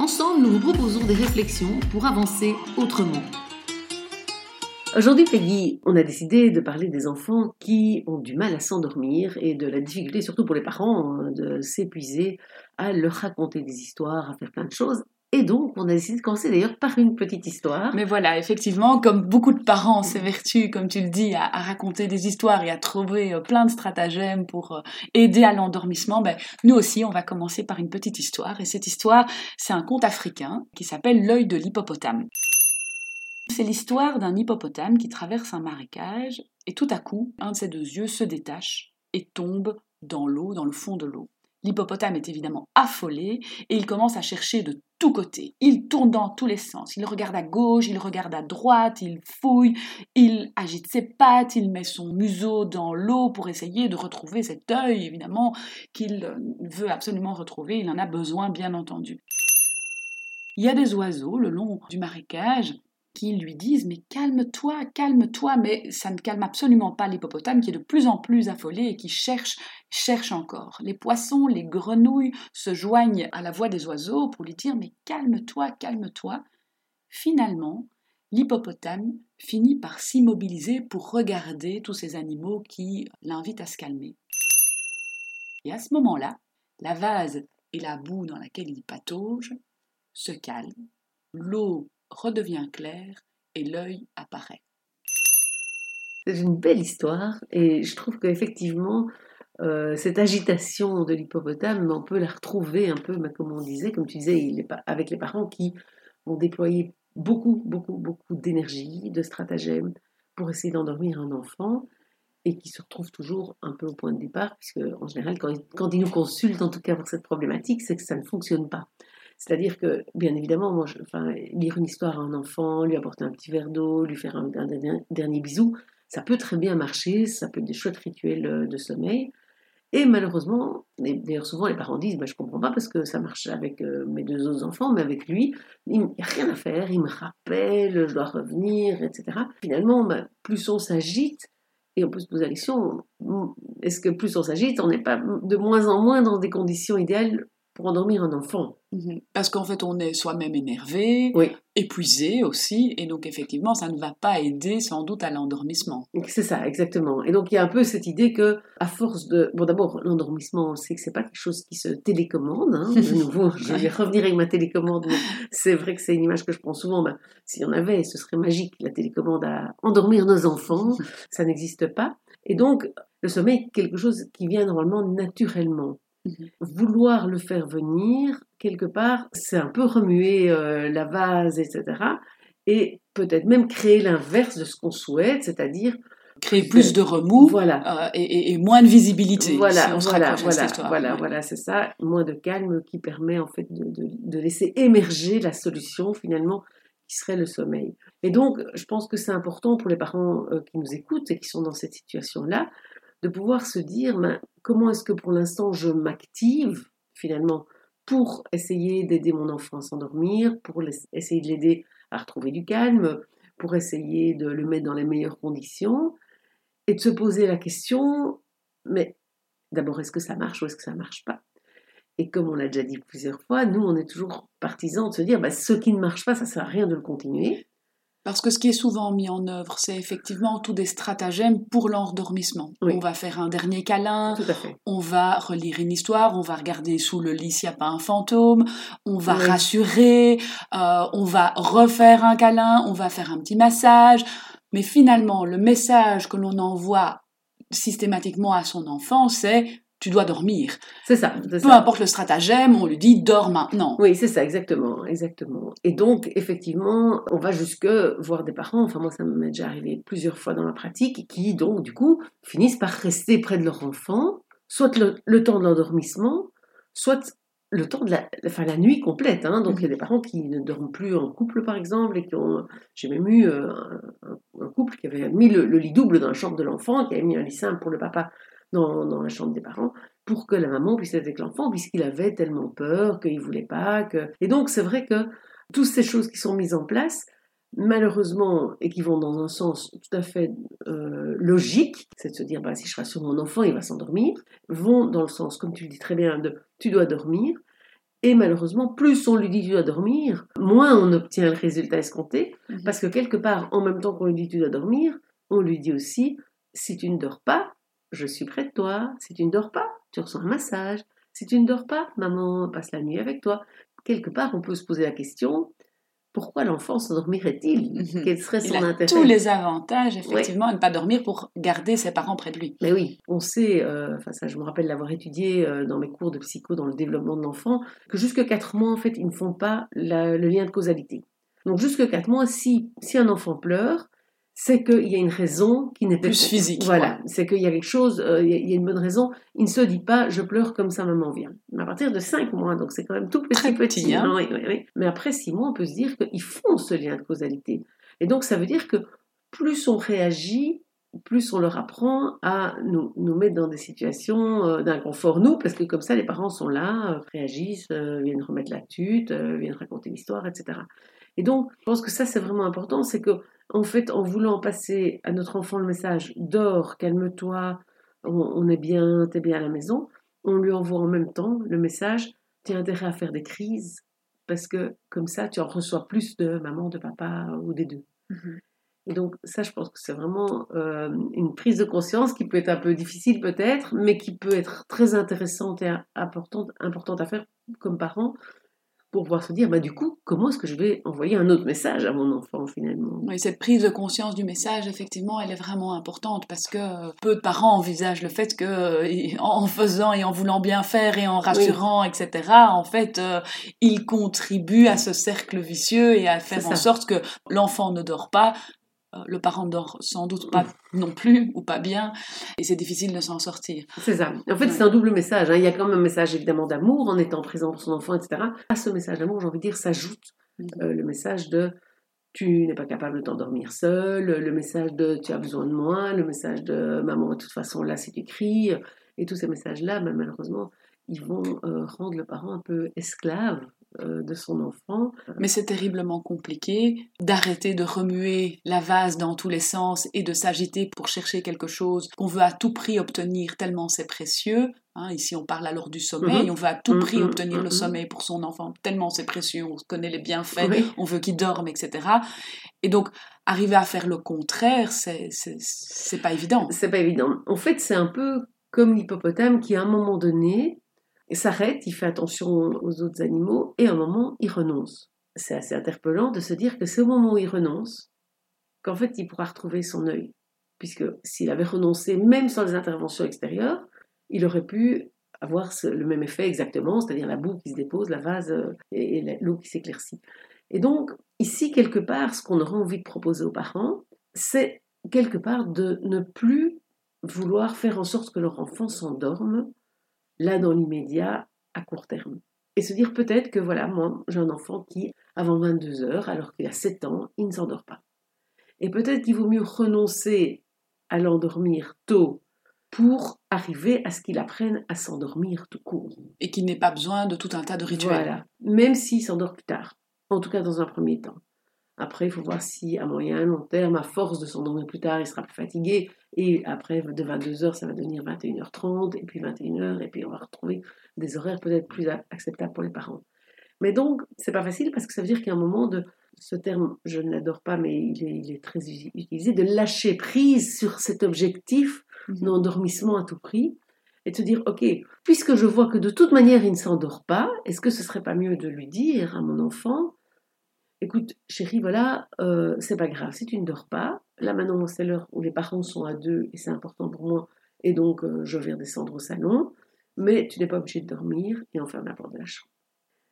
Ensemble, nous vous proposons des réflexions pour avancer autrement. Aujourd'hui, Peggy, on a décidé de parler des enfants qui ont du mal à s'endormir et de la difficulté, surtout pour les parents, hein, de s'épuiser à leur raconter des histoires, à faire plein de choses. Et donc, on a décidé de commencer d'ailleurs par une petite histoire. Mais voilà, effectivement, comme beaucoup de parents s'évertuent, comme tu le dis, à, raconter des histoires et à trouver euh, plein de stratagèmes pour euh, aider à l'endormissement, ben, nous aussi, on va commencer par une petite histoire. Et cette histoire, c'est un conte africain qui s'appelle L'œil de l'hippopotame. C'est l'histoire d'un hippopotame qui traverse un marécage et tout à coup, un de ses deux yeux se détache et tombe dans l'eau, dans le fond de l'eau. L'hippopotame est évidemment affolé et il commence à chercher de tous côtés. Il tourne dans tous les sens. Il regarde à gauche, il regarde à droite, il fouille, il agite ses pattes, il met son museau dans l'eau pour essayer de retrouver cet œil, évidemment, qu'il euh, veut absolument retrouver. Il en a besoin, bien entendu. Il y a des oiseaux le long du marécage qui lui disent Mais calme-toi, calme-toi, mais ça ne calme absolument pas l'hippopotame qui est de plus en plus affolé et qui cherche, cherche encore. Les poissons, les grenouilles se joignent à la voix des oiseaux pour lui dire Mais calme-toi, calme-toi. Finalement, l'hippopotame finit par s'immobiliser pour regarder tous ces animaux qui l'invitent à se calmer. Et à ce moment-là, la vase et la boue dans laquelle il patauge se calment, l'eau redevient clair et l'œil apparaît. C'est une belle histoire et je trouve qu'effectivement, euh, cette agitation de l'hippopotame, on peut la retrouver un peu, comme on disait, comme tu disais, avec les parents qui vont déployer beaucoup, beaucoup, beaucoup d'énergie, de stratagèmes pour essayer d'endormir un enfant et qui se retrouvent toujours un peu au point de départ, puisque en général, quand quand ils nous consultent, en tout cas pour cette problématique, c'est que ça ne fonctionne pas. C'est-à-dire que, bien évidemment, lire une histoire à un enfant, lui apporter un petit verre d'eau, lui faire un, dernier, bisou, ça peut très bien marcher, ça peut être des chouettes rituels euh, de sommeil. Et malheureusement, d'ailleurs souvent les parents disent, bah, je comprends pas parce que ça marche avec euh, mes deux autres enfants, mais avec lui, il n'y a rien à faire, il me rappelle, je dois revenir, etc. Finalement, bah, plus on s'agite, et on peut se poser la question, est-ce que plus on s'agite, on n'est pas de moins en moins dans des conditions idéales pour endormir un enfant? Mhm. Parce qu'en fait, on est soi-même énervé, épuisé aussi, et donc effectivement, ça ne va pas aider sans doute à l'endormissement. C'est ça, exactement. Et donc il y a un peu cette idée que, à force de, bon d'abord l'endormissement, on sait que c'est pas quelque chose qui se télécommande. Hein. De nouveau, je vais revenir avec ma télécommande. c'est vrai que c'est une image que je prends souvent. Ben, S'il y en avait, ce serait magique la télécommande à endormir nos enfants. ça n'existe pas. Et donc le sommeil est quelque chose qui vient normalement naturellement. Vouloir le faire venir, quelque part, c'est un peu remuer euh, la vase, etc. Et peut-être même créer l'inverse de ce qu'on souhaite, c'est-à-dire créer plus de remous voilà. Euh, et, moins de visibilité. Voilà, voilà, voilà, voilà, voilà, c'est ça, moins de calme qui permet en fait de, laisser émerger la solution finalement qui serait le sommeil. Et donc, je pense que c'est important pour les parents euh, qui nous écoutent et qui sont dans cette situation-là, de pouvoir se dire ben, comment est-ce que pour l'instant je m'active finalement pour essayer d'aider mon enfant à s'endormir, pour essayer de l'aider à retrouver du calme, pour essayer de le mettre dans les meilleures conditions, et de se poser la question, mais d'abord, est-ce que ça marche ou est-ce que ça ne marche pas? Et comme on l'a déjà dit plusieurs fois, nous, on est toujours partisans de se dire, ben, ce qui ne marche pas, ça ne sert à rien de le continuer. Parce que ce qui est souvent mis en œuvre, c'est effectivement tous des stratagèmes pour l'endormissement. On va faire un dernier câlin, on va relire une histoire, on va regarder sous le lit s'il n'y a pas un fantôme, on va rassurer, euh, on va refaire un câlin, on va faire un petit massage. Mais finalement, le message que l'on envoie systématiquement à son enfant, c'est tu dois dormir. C'est ça. Peu importe le stratagème, on lui dit dors maintenant. Oui, c'est ça, exactement, exactement. Et donc, effectivement, on va jusque voir des parents, enfin moi ça m'est déjà arrivé plusieurs fois dans ma pratique, qui donc du coup finissent par rester près de leur enfant, soit le, temps de l'endormissement, soit le temps de la, enfin, la nuit complète. Hein. Donc, il y a des parents qui ne dorment plus en couple, par exemple, et qui ont. J'ai même eu euh, un, couple qui avait mis le, lit double dans la chambre de l'enfant, qui avait mis un lit simple pour le papa dans, dans, la chambre des parents, pour que la maman puisse être avec l'enfant, puisqu'il avait tellement peur qu'il voulait pas. Que... Et donc, c'est vrai que toutes ces choses qui sont mises en place, malheureusement, et qui vont dans un sens tout à fait euh, logique, c'est de se dire, bah, si je rassure mon enfant, il va s'endormir, vont dans le sens, comme tu le dis très bien, de tu dois dormir. Et malheureusement, plus on lui dit tu dois dormir, moins on obtient le résultat escompté, mhm. parce que quelque part, en même temps qu'on lui dit tu dois dormir, on lui dit aussi, si tu ne dors pas, je suis près de toi. Si tu ne dors pas, tu ressens un massage. Si tu ne dors pas, maman passe la nuit avec toi. Quelque part, on peut se poser la question, pourquoi l'enfant s'endormirait-il? Mhm. Quel serait son il a Tous les avantages, effectivement, à ne pas dormir pour garder ses parents près de lui. Mais oui, on sait, euh, enfin ça, je me rappelle l'avoir étudié euh, dans mes cours de psycho dans le développement de l'enfant, que jusque 4 mois, en fait, ils ne font pas le lien de causalité. Donc jusque 4 mois, si, si un enfant pleure, c'est qu'il y a une raison qui n'est pas plus physique. Voilà, c'est qu'il y a quelque chose, euh, il y a une bonne raison. Il ne se dit pas je pleure comme ça maman vient. Mais à partir de 5 mois, donc c'est quand même tout petit Très petit. hein. oui, oui, Mais après 6 mois, on peut se dire qu'ils font ce lien de causalité. Et donc ça veut dire que plus on réagit, plus on leur apprend à nous, nous mettre dans des situations euh, d'inconfort, nous, parce que comme ça, les parents sont là, euh, réagissent, viennent remettre la tute, viennent raconter l'histoire, etc. Et donc, je pense que ça, c'est vraiment important, c'est que en fait, en voulant passer à notre enfant le message dors, calme-toi, on, est bien, t'es bien à la maison, on lui envoie en même temps le message tu as intérêt à faire des crises parce que comme ça, tu en reçois plus de maman, de papa ou des deux. Mhm. Et donc ça, je pense que c'est vraiment euh, une prise de conscience qui peut être un peu difficile peut-être, mais qui peut être très intéressante et importante, importante à faire comme parent pour pouvoir se dire, bah, du coup, comment est-ce que je vais envoyer un autre message à mon enfant finalement? Oui, cette prise de conscience du message, effectivement, elle est vraiment importante parce que peu de parents envisagent le fait que euh, en faisant et en voulant bien faire et en rassurant, etc., en fait, euh, ils contribuent à ce cercle vicieux et à faire en sorte que l'enfant ne dort pas, euh, le parent dort sans doute pas non plus ou pas bien et c'est difficile de s'en sortir. C'est ça. En fait, c'est un double message. Hein. Il y a quand même un message évidemment d'amour en étant présent pour son enfant, etc. À ce message d'amour, j'ai envie de dire, s'ajoute mm. euh, le message de tu n'es pas capable de t'endormir seul, le message de tu as besoin de moi, le message de maman de toute façon là c'est écrit et tous ces messages-là, ben, malheureusement, ils vont euh, rendre le parent un peu esclave euh, de son enfant. Mais c'est terriblement compliqué d'arrêter de remuer la vase dans tous les sens et de s'agiter pour chercher quelque chose qu'on veut à tout prix obtenir tellement c'est précieux. Hein, ici, on parle alors du sommeil. Mhm. On veut à tout prix mhm. obtenir le mhm. sommeil pour son enfant, tellement c'est précieux. On connaît les bienfaits, on veut qu'il dorme, etc. Et donc, arriver à faire le contraire, c'est pas évident. C'est pas évident. En fait, c'est un peu comme l'hippopotame qui, à un moment donné, il s'arrête, il fait attention aux autres animaux, et à un moment, il renonce. C'est assez interpellant de se dire que c'est au moment où il renonce qu'en fait, il pourra retrouver son œil. Puisque s'il avait renoncé, même sans les interventions extérieures, il aurait pu avoir le même effet exactement, c'est-à-dire la boue qui se dépose, la vase euh, et l'eau qui s'éclaircit. Et donc, ici, quelque part, ce qu'on aurait envie de proposer aux parents, c'est quelque part de ne plus vouloir faire en sorte que leur enfant s'endorme là dans l'immédiat, à court terme. Et se dire peut-être que voilà, moi j'ai un enfant qui, avant 22 heures, alors qu'il a 7 ans, il ne s'endort pas. Et peut-être qu'il vaut mieux renoncer à l'endormir tôt pour arriver à ce qu'il apprenne à s'endormir tout court. Et qu'il n'ait pas besoin de tout un tas de rituels. Voilà, même s'il s'endort plus tard, en tout cas dans un premier temps. Après, il faut voir si à moyen, long terme, à force de s'endormir plus tard, il sera plus fatigué. Et après, de 22h, ça va devenir 21h30, et puis 21h, et puis on va retrouver des horaires peut-être plus acceptables pour les parents. Mais donc, c'est pas facile parce que ça veut dire qu'il y a un moment de, ce terme, je ne l'adore pas, mais il est, très utilisé, de lâcher prise sur cet objectif mhm. d'endormissement à tout prix et de se dire, ok, puisque je vois que de toute manière il ne s'endort pas, est-ce que ce serait pas mieux de lui dire à mon enfant, écoute, chérie, voilà, euh, c'est pas grave, si tu ne dors pas, là maintenant c'est l'heure où les parents sont à deux et c'est important pour moi, et donc euh, je vais descendre au salon, mais tu n'es pas obligé de dormir et on ferme la porte de la chambre.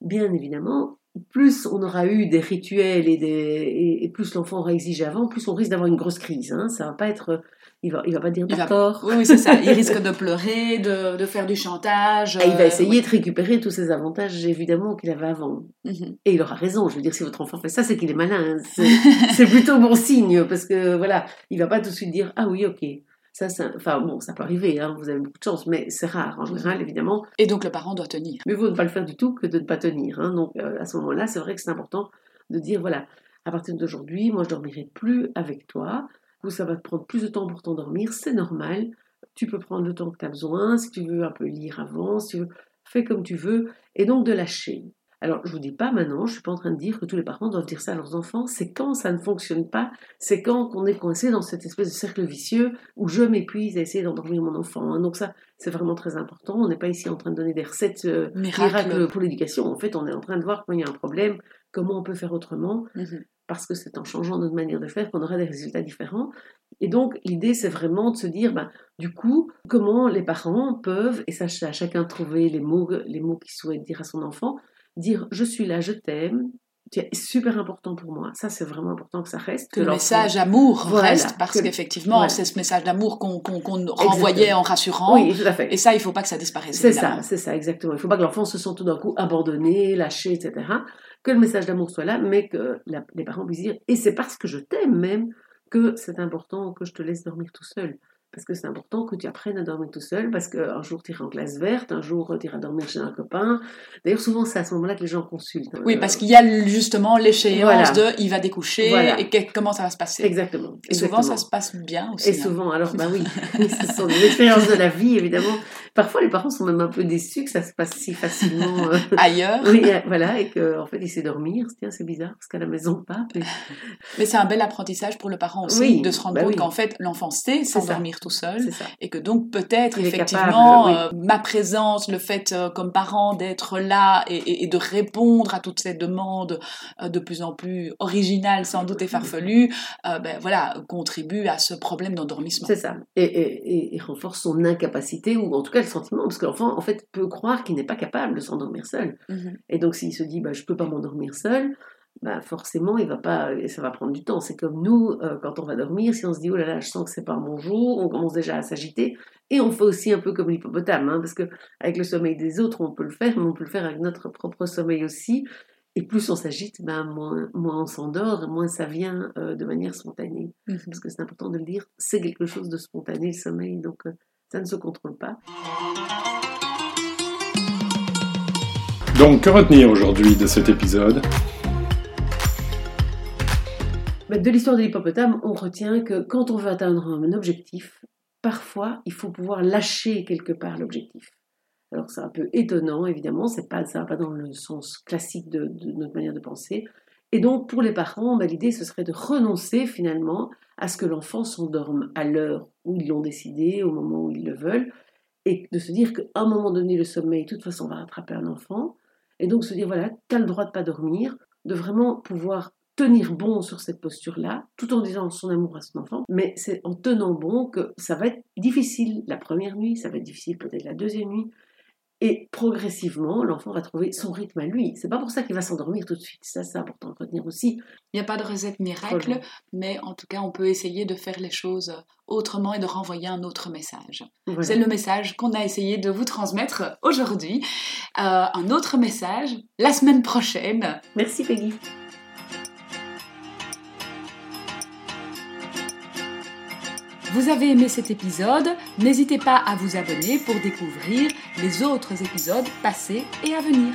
Bien évidemment, plus on aura eu des rituels et, des, et, plus l'enfant aura exigé avant, plus on risque d'avoir une grosse crise. Hein. Ça va pas être, il va, il va pas dire d'accord. Oui, c'est ça. Il risque de pleurer, de, de faire du chantage. Et il va essayer de récupérer tous ces avantages évidemment qu'il avait avant. Mhm. Et il aura raison. Je veux dire, si votre enfant fait ça, c'est qu'il est malin. Hein. C'est plutôt bon signe parce que voilà, il va pas tout de suite dire ah oui ok. Ça, enfin bon, ça peut arriver, hein, vous avez beaucoup de chance, mais c'est rare en général, évidemment. Et donc le parent doit tenir. Mais vous ne pas le faire du tout que de ne pas tenir. Hein. Donc euh, à ce moment-là, c'est vrai que c'est important de dire voilà, à partir d'aujourd'hui, moi je dormirai plus avec toi. Vous, ça va te prendre plus de temps pour t'endormir, c'est normal. Tu peux prendre le temps que tu as besoin, si tu veux un peu lire avant, si tu veux, fais comme tu veux, et donc de lâcher. Alors, je ne vous dis pas maintenant, je ne suis pas en train de dire que tous les parents doivent dire ça à leurs enfants, c'est quand ça ne fonctionne pas, c'est quand on est coincé dans cette espèce de cercle vicieux où je m'épuise à essayer d'endormir mon enfant. Hein. Donc ça, c'est vraiment très important. On n'est pas ici en train de donner des recettes euh, miracles pour l'éducation. En fait, on est en train de voir quand il y a un problème, comment on peut faire autrement, mhm. parce que c'est en changeant notre manière de faire qu'on aura des résultats différents. Et donc, l'idée, c'est vraiment de se dire, ben, du coup, comment les parents peuvent, et ça, à chacun de trouver les mots, les mots qu'il souhaite dire à son enfant, dire je suis là, je t'aime, c'est super important pour moi. Ça, c'est vraiment important que ça reste. Que, le message amour reste, parce qu'effectivement, c'est ce message d'amour qu'on renvoyait en rassurant. Oui, tout à fait. Et ça, il ne faut pas que ça disparaisse. C'est ça, c'est ça, exactement. Il ne faut pas que l'enfant se sente tout d'un coup abandonné, lâché, etc. Que le message d'amour soit là, mais que les parents puissent dire, et c'est parce que je t'aime même que c'est important que je te laisse dormir tout seul parce que c'est important que tu apprennes à dormir tout seul, parce qu'un jour tu iras en classe verte, un jour tu iras dormir chez un copain. D'ailleurs, souvent c'est à ce moment-là que les gens consultent. Hein. Oui, parce qu'il y a justement l'échéance de il va découcher et comment ça va se passer. Exactement. Et souvent ça se passe bien aussi. Et hein. souvent, alors bah oui, ce sont des expériences de la vie évidemment. Parfois les parents sont même un peu déçus que ça se passe si facilement euh, ailleurs. oui, euh, voilà, et qu'en en fait il sait dormir. Tiens, c'est bizarre parce qu'à la maison pas. Mais, c'est un bel apprentissage pour le parent aussi de se rendre bah compte qu'en fait l'enfant sait s'endormir tout seul et que donc peut-être effectivement euh, ma présence, le fait euh, comme parent d'être là et, de répondre à toutes ces demandes de plus en plus originales, sans doute et farfelues, ben voilà, contribue à ce problème d'endormissement. C'est ça, et, renforce son incapacité ou en tout cas le sentiment, parce que l'enfant en fait peut croire qu'il n'est pas capable de s'endormir seul. Mhm. Et donc s'il se dit bah, je peux pas m'endormir seul, bah forcément, il va pas, ça va prendre du temps. C'est comme nous, euh, quand on va dormir, si on se dit, oh là là, je sens que c'est pas bon jour, on commence déjà à s'agiter. Et on fait aussi un peu comme l'hippopotame, hein, parce que avec le sommeil des autres, on peut le faire, mais on peut le faire avec notre propre sommeil aussi. Et plus on s'agite, moins, moins on s'endort, moins ça vient euh, de manière spontanée. Mhm. Parce que c'est important de le dire, c'est quelque chose de spontané, le sommeil, donc euh, ça ne se contrôle pas. Donc, que retenir aujourd'hui de cet épisode? De l'histoire de l'hippopotame, on retient que quand on veut atteindre un objectif, parfois il faut pouvoir lâcher quelque part l'objectif. Alors c'est un peu étonnant, évidemment, c'est pas, ça va pas dans le sens classique de, notre manière de penser. Et donc pour les parents, bah, l'idée ce serait de renoncer finalement à ce que l'enfant s'endorme à l'heure où ils l'ont décidé, au moment où ils le veulent, et de se dire qu'à un moment donné, le sommeil, de toute façon, va rattraper un enfant. Et donc se dire, voilà, tu as le droit de pas dormir, de vraiment pouvoir tenir bon sur cette posture-là, tout en disant son amour à son enfant, mais c'est en tenant bon que ça va être difficile la première nuit, ça va être difficile peut-être la deuxième nuit, et progressivement, l'enfant va trouver son rythme à lui. C'est pas pour ça qu'il va s'endormir tout de suite. Ça, c'est important de retenir aussi. Il n'y a pas de recette miracle, mais en tout cas, on peut essayer de faire les choses autrement et de renvoyer un autre message. C'est le message qu'on a essayé de vous transmettre aujourd'hui. Euh, un autre message la semaine prochaine. Merci Peggy. Vous avez aimé cet épisode N'hésitez pas à vous abonner pour découvrir les autres épisodes passés et à venir.